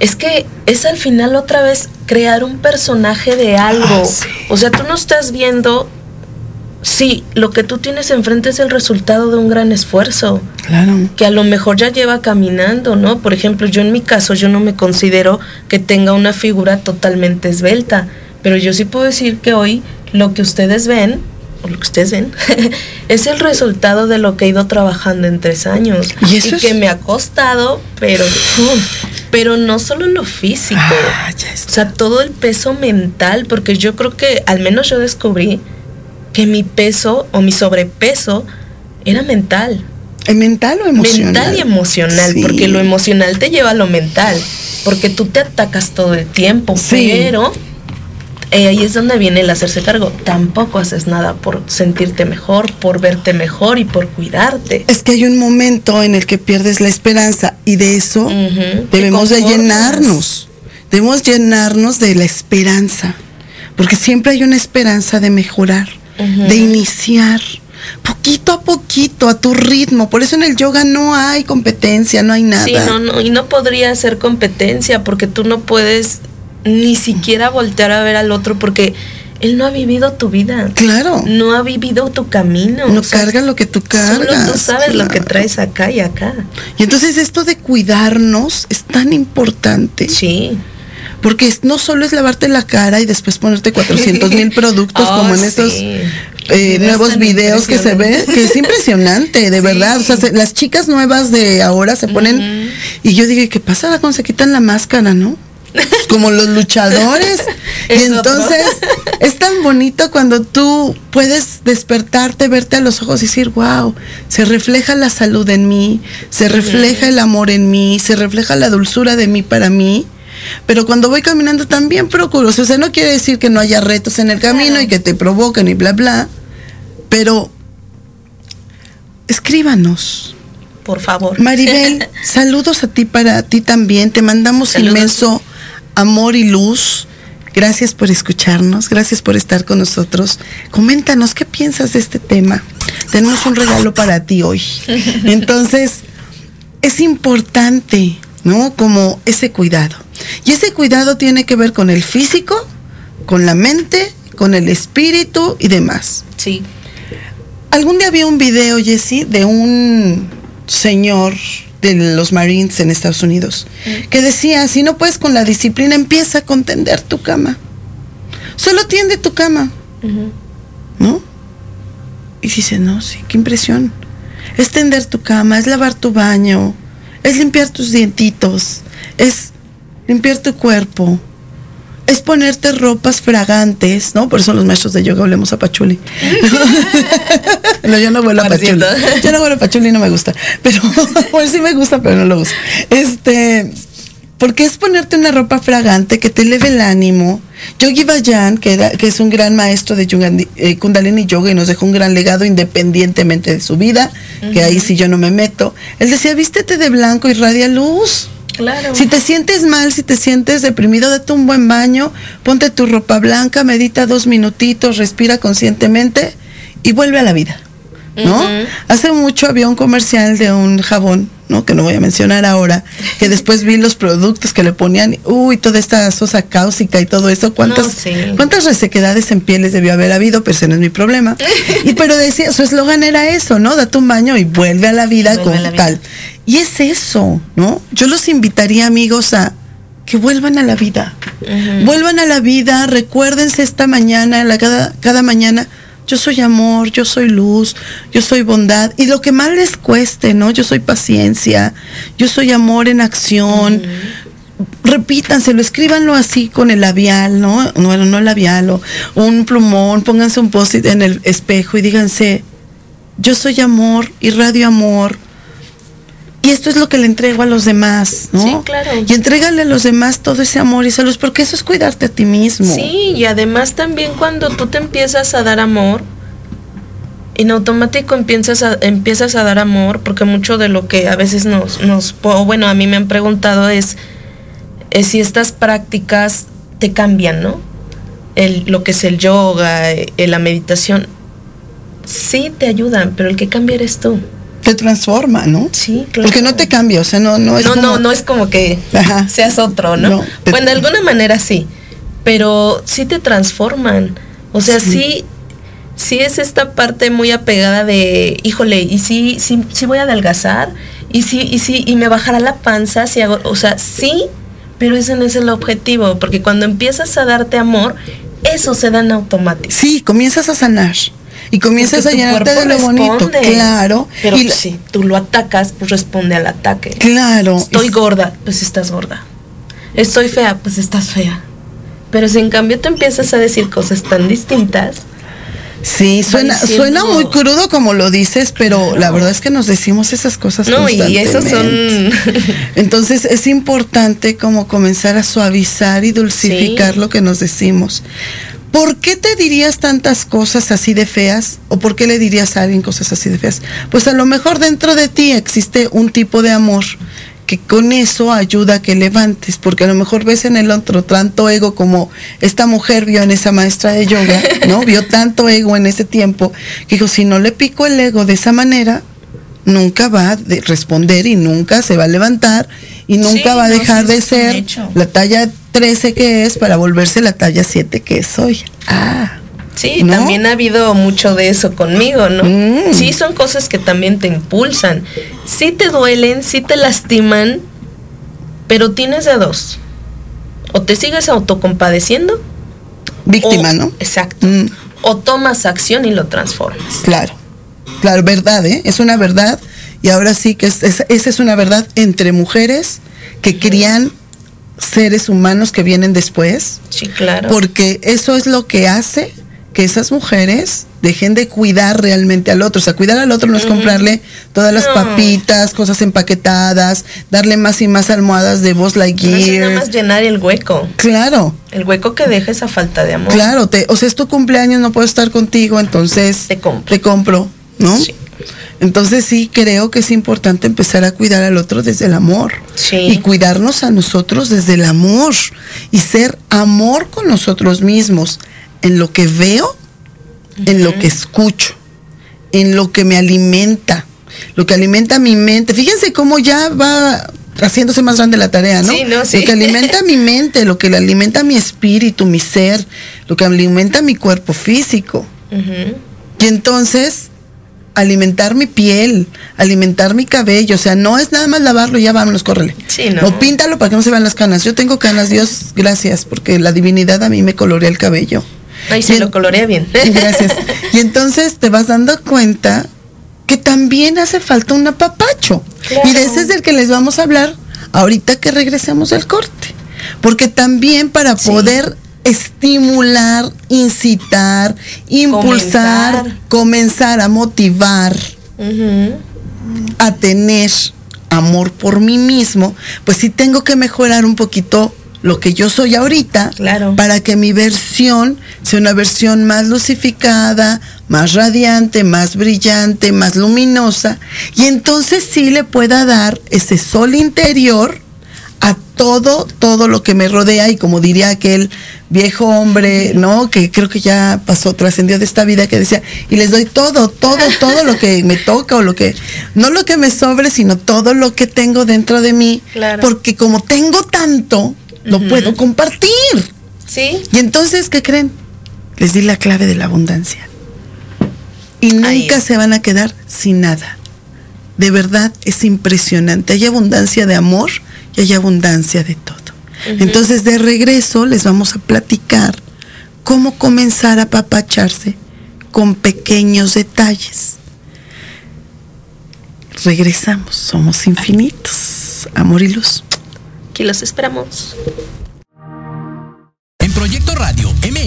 Es que es al final otra vez crear un personaje de algo. Ah, sí. O sea, tú no estás viendo, sí, lo que tú tienes enfrente es el resultado de un gran esfuerzo Claro. que a lo mejor ya lleva caminando, ¿no? Por ejemplo, yo en mi caso, yo no me considero que tenga una figura totalmente esbelta, pero yo sí puedo decir que hoy lo que ustedes ven, o lo que ustedes ven, *laughs* es el resultado de lo que he ido trabajando en tres años. Y eso es- que me ha costado, pero, pero no solo lo físico. Ah, O sea, todo el peso mental, porque yo creo que al menos yo descubrí que mi peso o mi sobrepeso era mental. ¿El mental o emocional? Mental y emocional, Sí. porque lo emocional te lleva a lo mental, porque tú te atacas todo el tiempo, Sí. pero eh, ahí es donde viene el hacerse cargo. Tampoco haces nada por sentirte mejor, por verte mejor y por cuidarte. Es que hay un momento en el que pierdes la esperanza y de eso debemos de llenarnos. Debemos llenarnos de la esperanza, porque siempre hay una esperanza de mejorar, de iniciar, poquito a poquito, a tu ritmo. Por eso en el yoga no hay competencia, no hay nada. Sí, no, no, y no podría ser competencia porque tú no puedes ni siquiera voltear a ver al otro porque él no ha vivido tu vida. Claro, No ha vivido tu camino. no o sea, carga lo que tú cargas. Solo tú sabes lo que traes acá y acá. Y entonces esto de cuidarnos es tan importante. Sí. Porque no solo es lavarte la cara y después ponerte 400 mil *laughs* productos Oh, como en sí. estos eh, nuevos videos que se ven, que es impresionante, de *laughs* verdad. O sea, se- las chicas nuevas de ahora se ponen... Y yo digo, ¿qué pasa cuando se quitan la máscara, no? Como los luchadores. *laughs* y otro. entonces *laughs* es tan bonito cuando tú puedes despertarte, verte a los ojos y decir, wow, se refleja la salud en mí, se refleja el amor en mí, se refleja la dulzura de mí para mí. Pero cuando voy caminando también procuro, o sea, no quiere decir que no haya retos en el camino Claro. y que te provoquen y bla, bla, pero escríbanos. Por favor. Maribel, *laughs* saludos a ti para ti también. Te mandamos Saludos. inmenso amor y luz. Gracias por escucharnos, gracias por estar con nosotros. Coméntanos qué piensas de este tema. Tenemos un regalo para ti hoy. *laughs* Entonces, es importante, ¿no? Como ese cuidado. Y ese cuidado tiene que ver con el físico, con la mente, con el espíritu y demás. Sí. Algún día vi un video, Jesse, de un señor de los Marines en Estados Unidos, que decía, si no puedes con la disciplina, empieza con tender tu cama. Solo tiende tu cama, ¿no? Y dice, no, sí, qué impresión. Es tender tu cama, es lavar tu baño, es limpiar tus dientitos, es limpiar tu cuerpo, es ponerte ropas fragantes, ¿no? Por eso los maestros de yoga olemos a pachuli. *laughs* no, yo no huelo a pachuli. Yo no huelo a pachuli y no me gusta. Pero, *laughs* bueno, sí me gusta, pero no lo uso. Este, porque es ponerte una ropa fragante que te eleve el ánimo. Yogi Bayan, que, era- que es un gran maestro de Yugandi- eh, Kundalini Yoga y nos dejó un gran legado independientemente de su vida, que ahí sí yo no me meto. Él decía, vístete de blanco y radia luz. Si te sientes mal, si te sientes deprimido, date un buen baño, ponte tu ropa blanca, medita dos minutitos, respira conscientemente y vuelve a la vida. ¿No? Hace mucho había un comercial de un jabón, ¿no? Que no voy a mencionar ahora, que después vi los productos que le ponían, uy, toda esta sosa cáusica y todo eso, cuántas, No, sí. cuántas resequedades en pieles debió haber habido, pero ese no es mi problema. *laughs* Y pero decía, su eslogan era eso, ¿no? Date un baño y vuelve a la vida Vuelve con la vida. tal. Y es eso, ¿no? Yo los invitaría, amigos, a que vuelvan a la vida. Vuelvan a la vida, recuérdense esta mañana, la, cada, cada mañana, yo soy amor, yo soy luz, yo soy bondad. Y lo que más les cueste, ¿no? Yo soy paciencia, yo soy amor en acción. Repítanselo, escríbanlo así con el labial, ¿no? No, no el labial, o un plumón, pónganse un post-it en el espejo y díganse, yo soy amor, irradio amor. Y esto es lo que le entrego a los demás, ¿no? Sí, claro. Y entrégale a los demás todo ese amor y salud, porque eso es cuidarte a ti mismo. Sí, y además también cuando tú te empiezas a dar amor, en automático empiezas a, empiezas a dar amor, porque mucho de lo que a veces nos, nos o bueno, a mí me han preguntado es, es si estas prácticas te cambian, ¿no? El, lo que es el yoga, eh, la meditación, sí te ayudan, pero el que cambia eres tú. Te transforma, ¿no? Sí, claro. Porque no te cambia, o sea, no, no es no, como- no, no es como que Ajá. seas otro, ¿no? No, te- Bueno, de alguna manera sí, pero sí te transforman. O sea, sí. sí, es esta parte muy apegada de, híjole, y sí, sí, sí voy a adelgazar, y sí, y sí, y me bajará la panza si hago, o sea, sí, pero ese no es el objetivo, porque cuando empiezas a darte amor, eso se da en automático. Sí, comienzas a sanar. Y comienzas a llenarte de lo bonito. Claro. Pero y si tú lo atacas, pues responde al ataque. Claro. Estoy gorda, pues estás gorda. Estoy fea, pues estás fea. Pero si en cambio te empiezas a decir cosas tan distintas, Sí, suena, diciendo- suena muy crudo como lo dices, pero la verdad es que nos decimos esas cosas. no, y esos son. *laughs* Entonces es importante como comenzar a suavizar y dulcificar Sí. lo que nos decimos. ¿Por qué te dirías tantas cosas así de feas? ¿O por qué le dirías a alguien cosas así de feas? Pues a lo mejor dentro de ti existe un tipo de amor que con eso ayuda a que levantes, porque a lo mejor ves en el otro tanto ego como esta mujer vio en esa maestra de yoga, ¿no? *laughs* Vio tanto ego en ese tiempo, que dijo, si no le pico el ego de esa manera, nunca va a de- responder y nunca se va a levantar y nunca Sí, va a no, dejar sí, de ser hecho. la talla 13 que es para volverse la talla 7 que es hoy. Ah, sí, ¿No? también ha habido mucho de eso conmigo, ¿no? Mm. Sí, son cosas que también te impulsan. Sí te duelen, sí te lastiman, pero tienes de dos. O te sigues autocompadeciendo. víctima, o- ¿no? Exacto. Mm. O tomas acción y lo transformas. Claro, claro, verdad, ¿eh? Es una verdad y ahora sí que es, es- esa es una verdad entre mujeres que crían seres humanos que vienen después. Sí, claro. Porque eso es lo que hace que esas mujeres dejen de cuidar realmente al otro. O sea, cuidar al otro no es comprarle todas las No. papitas, cosas empaquetadas, darle más y más almohadas de Buzz No es nada más llenar el hueco. Claro, El hueco que deja esa falta de amor. claro. Te, o sea, es tu cumpleaños, no puedo estar contigo, entonces Te compro. te compro, ¿no? Sí. Entonces sí creo que es importante empezar a cuidar al otro desde el amor. Sí. Y cuidarnos a nosotros desde el amor. Y ser amor con nosotros mismos. En lo que veo, en lo que escucho, en lo que me alimenta, lo que alimenta mi mente. Fíjense cómo ya va haciéndose más grande la tarea, ¿no? Sí, no, sí. Lo que alimenta mi mente, lo que le alimenta mi espíritu, mi ser, lo que alimenta mi cuerpo físico. Y entonces, alimentar mi piel, alimentar mi cabello, o sea, no es nada más lavarlo y ya vámonos, córrele. Sí, no. O píntalo para que no se vean las canas. Yo tengo canas, Dios, gracias, porque la divinidad a mí me colorea el cabello. Ay, se lo colorea bien. *laughs* Gracias. Y entonces te vas dando cuenta que también hace falta un apapacho. Claro. Y de ese es del que les vamos a hablar ahorita que regresemos del corte. Porque también para Sí. poder estimular, incitar, impulsar, Comenzar. comenzar a motivar, a tener amor por mí mismo, pues sí tengo que mejorar un poquito lo que yo soy ahorita Claro. para que mi versión sea una versión más lucificada, más radiante, más brillante, más luminosa y entonces sí le pueda dar ese sol interior a todo, todo lo que me rodea y como diría aquel viejo hombre, ¿no? Que creo que ya pasó, trascendió de esta vida, que decía, y les doy todo, todo, todo lo que me toca o lo que, no lo que me sobre, sino todo lo que tengo dentro de mí, Claro. porque como tengo tanto, lo Ujú. puedo compartir. Sí. Y entonces, ¿qué creen? Les di la clave de la abundancia. Y nunca se van a quedar sin nada. De verdad es impresionante. Hay abundancia de amor y hay abundancia de todo. Entonces, de regreso les vamos a platicar cómo comenzar a apapacharse con pequeños detalles. Regresamos, somos infinitos. Amor y luz. Aquí los esperamos. En Proyecto Radio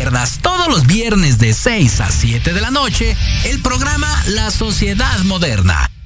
Pierdas todos los viernes de 6 a 7 de la noche el programa La Sociedad Moderna,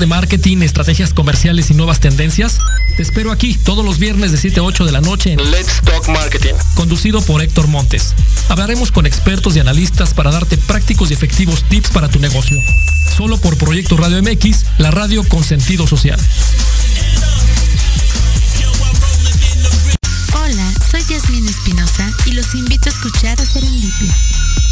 de marketing, estrategias comerciales y nuevas tendencias? Te espero aquí todos los viernes de 7 a 8 de la noche en Let's Talk Marketing. conducido por Héctor Montes. Hablaremos con expertos y analistas para darte prácticos y efectivos tips para tu negocio. Solo por Proyecto Radio MX, la radio con sentido social. Hola, soy Yasmin Espinosa y los invito a escuchar a Serendipia.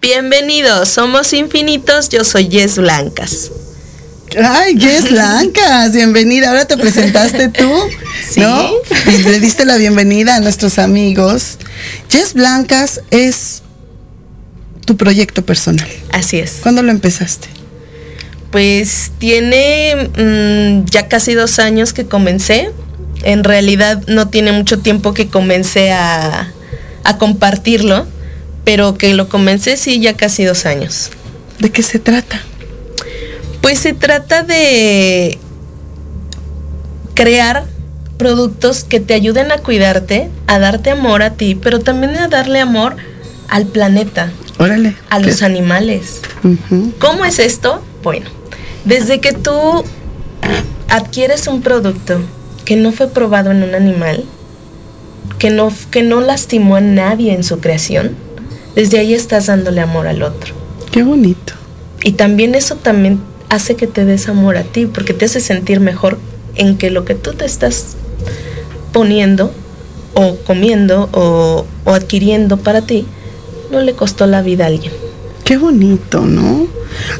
Bienvenidos, somos infinitos, yo soy Jess Blancas. Ay, Jess *laughs* Blancas, bienvenida. Ahora te presentaste tú, Sí. ¿no? Y le diste la bienvenida a nuestros amigos. Jess Blancas es tu proyecto personal. Así es. ¿Cuándo lo empezaste? Pues tiene mm, ya casi dos años que comencé. En realidad no tiene mucho tiempo que comencé a, a compartirlo, pero que lo comencé sí ya casi dos años. ¿De qué se trata? Pues se trata de crear productos que te ayuden a cuidarte, a darte amor a ti, pero también a darle amor al planeta, Órale. a los animales. ¿Cómo es esto? Bueno, desde que tú adquieres un producto que no fue probado en un animal, que no, que no lastimó a nadie en su creación, desde ahí estás dándole amor al otro. Qué bonito. Y también eso también hace que te des amor a ti, porque te hace sentir mejor en que lo que tú te estás poniendo o comiendo o, o adquiriendo para ti no le costó la vida a alguien. Qué bonito, ¿no?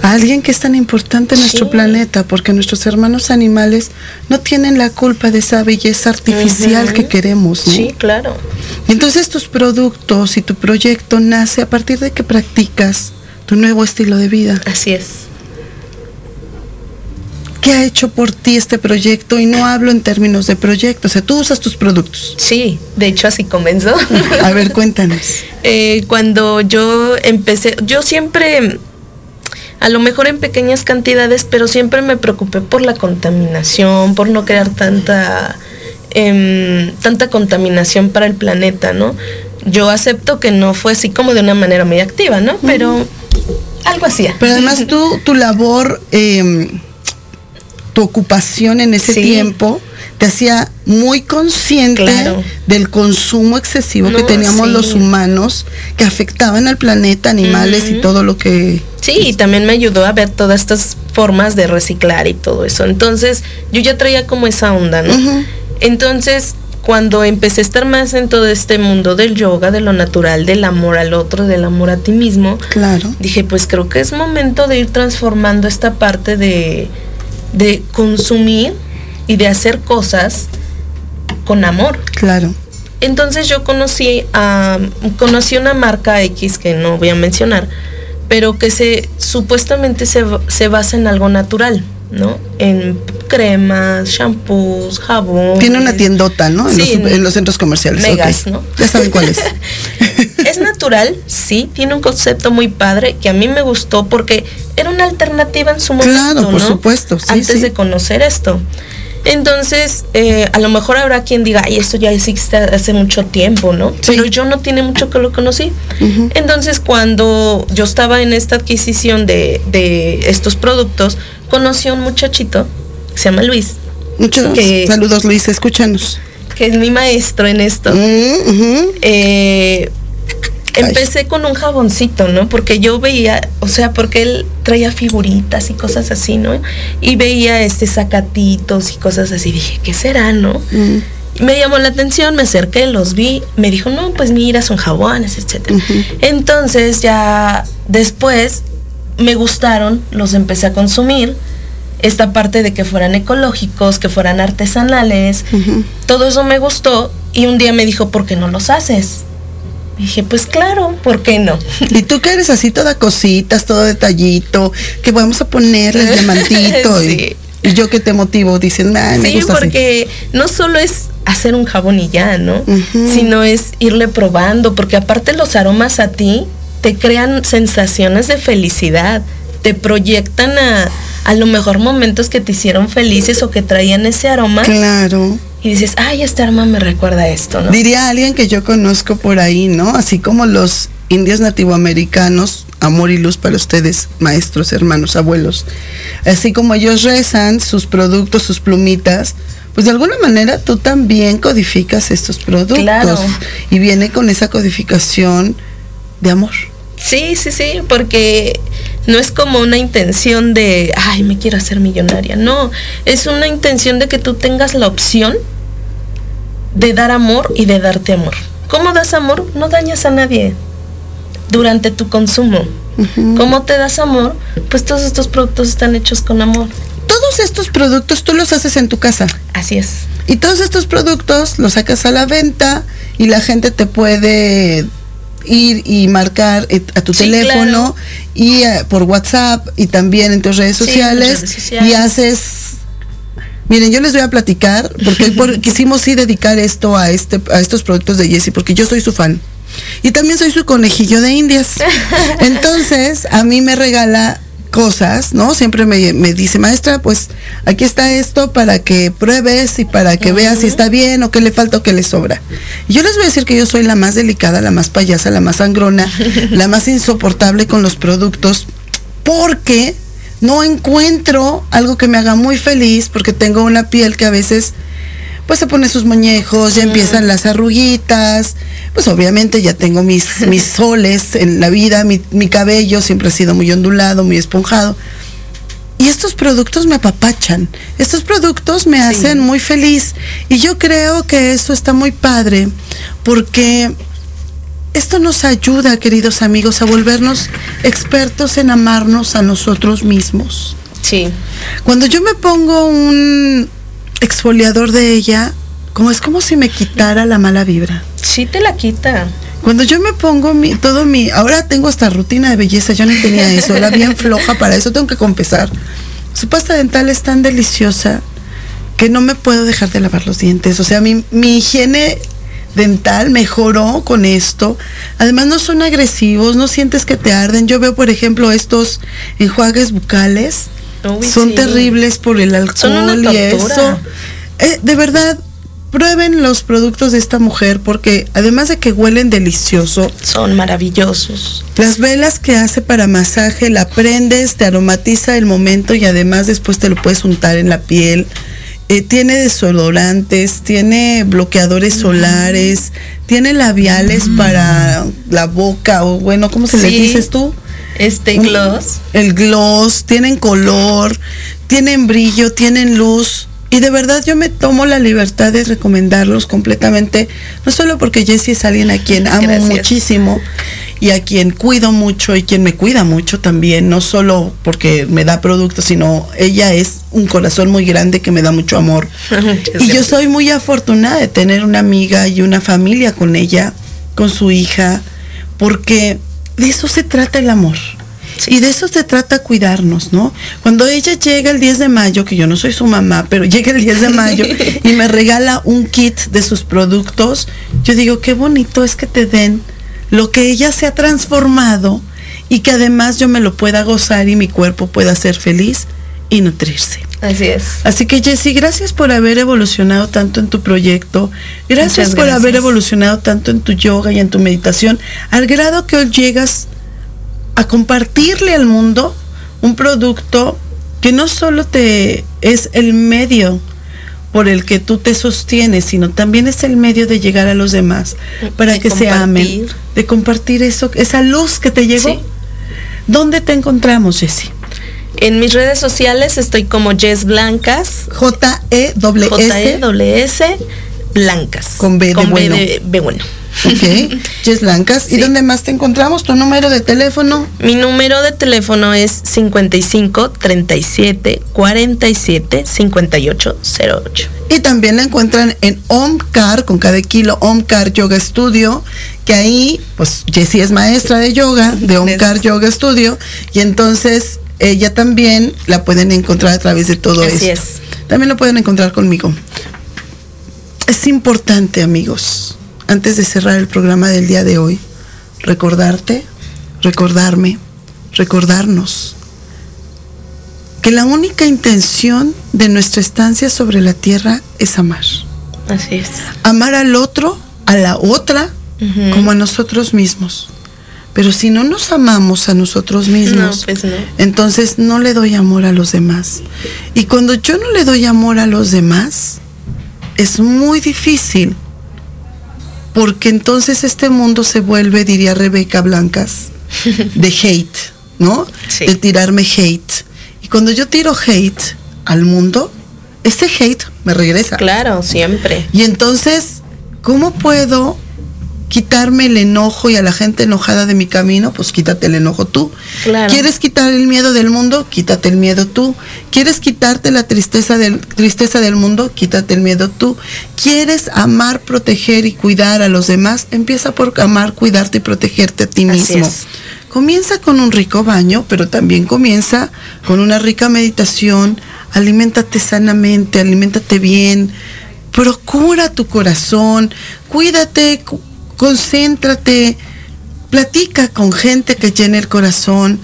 A alguien que es tan importante en nuestro planeta, porque nuestros hermanos animales no tienen la culpa de esa belleza artificial que queremos, ¿no? Sí, claro. Y entonces tus productos y tu proyecto nace a partir de que practicas tu nuevo estilo de vida. Así es. ¿Qué ha hecho por ti este proyecto? Y no hablo en términos de proyecto, o sea, tú usas tus productos. Sí, de hecho así comenzó. *laughs* A ver, cuéntanos. Eh, cuando yo empecé, yo siempre, a lo mejor en pequeñas cantidades, pero siempre me preocupé por la contaminación, por no crear tanta, em, tanta contaminación para el planeta, ¿no? Yo acepto que no fue así como de una manera muy activa, ¿no? Pero algo hacía. Pero además tú, tu labor, eh, tu ocupación en ese Sí. tiempo te hacía muy consciente Claro. del consumo excesivo que teníamos sí. los humanos, que afectaban al planeta, animales y todo lo que... Sí, y también me ayudó a ver todas estas formas de reciclar y todo eso. Entonces, yo ya traía como esa onda, ¿no? Entonces, cuando empecé a estar más en todo este mundo del yoga, de lo natural, del amor al otro, del amor a ti mismo, Claro. dije, pues creo que es momento de ir transformando esta parte de, de consumir y de hacer cosas con amor. Claro. Entonces yo conocí a conocí una marca X que no voy a mencionar, pero que se supuestamente se, se basa en algo natural, ¿no? En cremas, shampoos, jabón. Tiene una tiendota, ¿no? En, Sí, los, en- en los centros comerciales. Megas, ok. ¿no? Ya saben cuál es. *laughs* Es natural, sí, tiene un concepto muy padre que a mí me gustó porque una alternativa en su momento, Claro, por ¿no? supuesto, sí, Antes sí. de conocer esto. Entonces, eh, a lo mejor habrá quien diga, ay, esto ya existe hace mucho tiempo, ¿no? Sí. Pero yo no tiene mucho que lo conocí. Entonces, cuando yo estaba en esta adquisición de, de estos productos, conocí a un muchachito, que se llama Luis, Muchos Que- saludos, Luis, escúchanos. que es mi maestro en esto. Mm. Eh, empecé con un jaboncito, ¿no? Porque yo veía, o sea, porque él traía figuritas y cosas así, ¿no? Y veía este sacatitos y cosas así. Dije, ¿qué será, no? Mm. Me llamó la atención, me acerqué, los vi, me dijo, no, pues mira, son jabones, etcétera. Ujú. Entonces ya después me gustaron, los empecé a consumir. Esta parte de que fueran ecológicos, que fueran artesanales, todo eso me gustó y un día me dijo, ¿por qué no los haces? Dije, pues claro, ¿por qué no? *laughs* Y tú que eres así toda cositas, todo detallito, que vamos a ponerle el diamantito. *laughs* Sí. y, y yo que te motivo, dicen, ay, me sí, gusta así". porque no solo es hacer un jabón y ya, ¿no? Sino es irle probando, porque aparte los aromas a ti te crean sensaciones de felicidad, te proyectan a a lo mejor momentos que te hicieron felices o que traían ese aroma Claro. y dices, ay, este aroma me recuerda a esto, ¿no? Diría alguien que yo conozco por ahí, ¿no? Así como los indios nativoamericanos, amor y luz para ustedes, maestros, hermanos, abuelos. Así como ellos rezan sus productos, sus plumitas, pues de alguna manera tú también codificas estos productos. Claro. Y viene con esa codificación de amor. Sí, sí, sí, porque no es como una intención de, ay, me quiero hacer millonaria. No, es una intención de que tú tengas la opción de dar amor y de darte amor. ¿Cómo das amor? No dañas a nadie durante tu consumo. ¿Cómo te das amor? Pues todos estos productos están hechos con amor. Todos estos productos tú los haces en tu casa. Así es. Y todos estos productos los sacas a la venta y la gente te puede ir y marcar eh, a tu Sí, teléfono y eh, por WhatsApp y también en tus redes Sí, sociales, redes sociales. y haces Miren, yo les voy a platicar porque por- *laughs* quisimos sí dedicar esto a este a estos productos de Jessie porque yo soy su fan. Y también soy su conejillo de indias. *laughs* Entonces, a mí me regala cosas, ¿no? Siempre me, me dice, maestra, pues aquí está esto para que pruebes y para que veas si está bien o qué le falta o qué le sobra. Y yo les voy a decir que yo soy la más delicada, la más payasa, la más sangrona, *laughs* la más insoportable con los productos, porque no encuentro algo que me haga muy feliz, porque tengo una piel que a veces pues se pone sus muñejos, ya empiezan las arruguitas, pues obviamente ya tengo mis, *laughs* mis soles en la vida, mi, mi cabello siempre ha sido muy ondulado, muy esponjado. Y estos productos me apapachan, estos productos me hacen muy feliz. Y yo creo que eso está muy padre, porque esto nos ayuda, queridos amigos, a volvernos expertos en amarnos a nosotros mismos. Sí. Cuando yo me pongo un exfoliador de ella, como es como si me quitara la mala vibra. Sí te la quita. Cuando yo me pongo mi, todo mi, ahora tengo hasta rutina de belleza, yo no tenía eso, era bien floja para eso, tengo que confesar. Su pasta dental es tan deliciosa que no me puedo dejar de lavar los dientes. O sea, mi, mi higiene dental mejoró con esto. Además no son agresivos, no sientes que te arden. Yo veo, por ejemplo, estos enjuagues bucales. Uy, son sí. terribles por el Son una alcohol y eso. Eh, de verdad, prueben los productos de esta mujer porque además de que huelen delicioso, Son maravillosos. las velas que hace para masaje la prendes, te aromatiza el momento y además después te lo puedes untar en la piel. Eh, tiene desodorantes, tiene bloqueadores solares, tiene labiales para la boca o bueno, ¿cómo se les Sí. dices tú? Este gloss. El gloss, tienen color, tienen brillo, tienen luz. Y de verdad yo me tomo la libertad de recomendarlos completamente, no solo porque Jessie es alguien a quien amo Gracias. muchísimo y a quien cuido mucho y quien me cuida mucho también, no solo porque me da productos, sino ella es un corazón muy grande que me da mucho amor. *laughs* Y yo soy muy afortunada de tener una amiga y una familia con ella, con su hija, porque de eso se trata el amor. Y de eso se trata cuidarnos, ¿no? Cuando ella llega el 10 de mayo, que yo no soy su mamá, pero llega el 10 de mayo *laughs* y me regala un kit de sus productos, yo digo, qué bonito es que te den lo que ella se ha transformado y que además yo me lo pueda gozar y mi cuerpo pueda ser feliz y nutrirse. Así es. Así que Jessy, gracias por haber evolucionado tanto en tu proyecto. Gracias, por haber evolucionado tanto en tu yoga y en tu meditación, al grado que hoy llegas a compartirle al mundo un producto que no solo te es el medio por el que tú te sostienes, sino también es el medio de llegar a los demás para De que se amen, de compartir eso, esa luz que te llegó. Sí. ¿Dónde te encontramos, Jessy? En mis redes sociales estoy como Jess Blancas. J E W S Blancas. Con B de bueno. de B bueno. Ok, *laughs* Jess Blancas. ¿Y dónde más te encontramos? ¿Tu número de teléfono? Mi número de teléfono es 55 37 47 58 08. Y también la encuentran en Omcar, con cada kilo, Omcar Yoga Studio, que ahí, pues Jessie es maestra de yoga, de *laughs* Omcar Yoga Studio, y entonces ella también la pueden encontrar a través de todo Así esto. es. También lo pueden encontrar conmigo. Es importante, amigos, antes de cerrar el programa del día de hoy, recordarte, recordarme, recordarnos que la única intención de nuestra estancia sobre la tierra es amar. Así es. Amar al otro, a la otra, como a nosotros mismos. Pero si no nos amamos a nosotros mismos, No, pues no. entonces no le doy amor a los demás. Y cuando yo no le doy amor a los demás, es muy difícil. Porque entonces este mundo se vuelve, diría Rebeca Blancas, *laughs* de hate, ¿no? Sí. De tirarme hate. Y cuando yo tiro hate al mundo, ese hate me regresa. Claro, siempre. Y entonces, ¿cómo puedo quitarme el enojo y a la gente enojada de mi camino, pues quítate el enojo tú. Claro. ¿Quieres quitar el miedo del mundo? Quítate el miedo tú. ¿Quieres quitarte la tristeza del, tristeza del mundo? Quítate el miedo tú. ¿Quieres amar, proteger y cuidar a los demás? Empieza por amar, cuidarte y protegerte a ti mismo. Comienza con un rico baño, pero también comienza con una rica meditación. Aliméntate sanamente, aliméntate bien. Procura tu corazón, cuídate, cu- concéntrate, platica con gente que llene el corazón.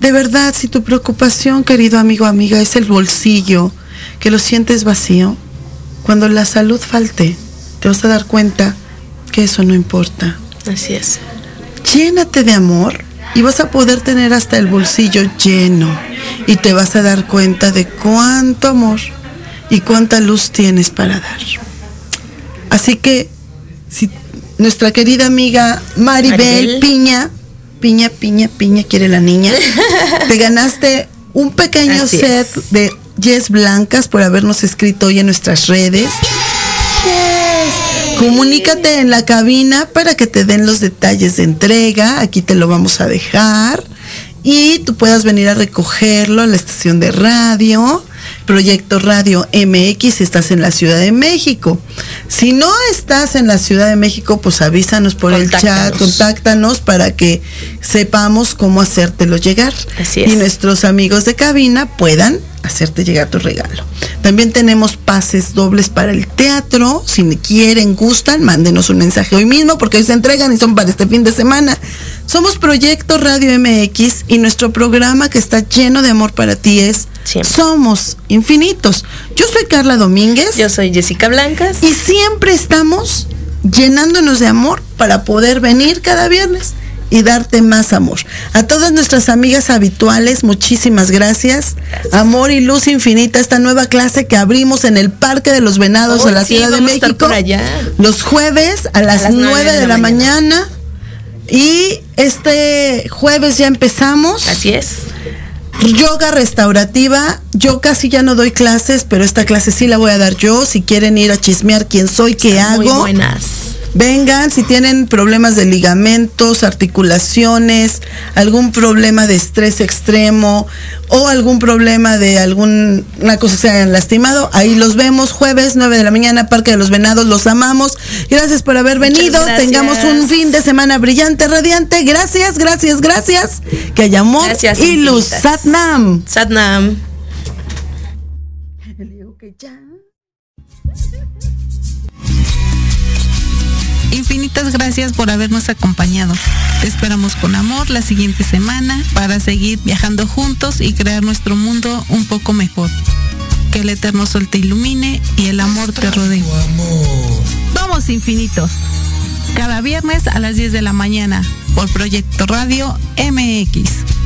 De verdad, si tu preocupación, querido amigo amiga, es el bolsillo, que lo sientes vacío, cuando la salud falte, te vas a dar cuenta que eso no importa Así es. llénate de amor y vas a poder tener hasta el bolsillo lleno y te vas a dar cuenta de cuánto amor y cuánta luz tienes para dar. Así que si nuestra querida amiga Maribel, Maribel. Piña, Piña, Piña, Piña quiere la niña, *laughs* te ganaste un pequeño Así set es. de Yes Blancas por habernos escrito hoy en nuestras redes. Comunícate en la cabina para que te den los detalles de entrega. Aquí te lo vamos a dejar. Y tú puedas venir a recogerlo a la estación de radio. Proyecto Radio MX si estás en la Ciudad de México. Si no estás en la Ciudad de México, pues avísanos por el chat, Contáctanos. contáctanos para que sepamos cómo hacértelo llegar. Así es. Y nuestros amigos de cabina puedan hacerte llegar tu regalo. También tenemos pases dobles para el teatro. Si quieren, gustan, mándenos un mensaje hoy mismo porque hoy se entregan y son para este fin de semana. Somos Proyecto Radio MX y nuestro programa que está lleno de amor para ti es Siempre. Somos Infinitos. Yo soy Carla Domínguez Yo soy Jessica Blancas. y siempre estamos llenándonos de amor para poder venir cada viernes y darte más amor. A todas nuestras amigas habituales, muchísimas gracias. Amor y luz infinita, esta nueva clase que abrimos en el Parque de los Venados Oh, de la sí, Ciudad de México. allá. Los jueves a las, las 9 de, la, mañana. Y este jueves ya empezamos. Así es. Yoga restaurativa, yo casi ya no doy clases, pero esta clase sí la voy a dar yo. Si quieren ir a chismear quién soy, qué Muy hago, buenas. Vengan. Si tienen problemas de ligamentos, articulaciones, algún problema de estrés extremo o algún problema de alguna cosa que se hayan lastimado, ahí los vemos jueves 9 de la mañana, Parque de los Venados. Los amamos. Gracias por haber venido. Tengamos un fin de semana brillante, radiante. Gracias, gracias, gracias. Que Gracias y luz. Satnam. Satnam. Infinitas gracias por habernos acompañado. Te esperamos con amor la siguiente semana para seguir viajando juntos y crear nuestro mundo un poco mejor. Que el eterno sol te ilumine y el amor te rodee. Vamos infinitos. Cada viernes a las 10 de la mañana por Proyecto Radio MX.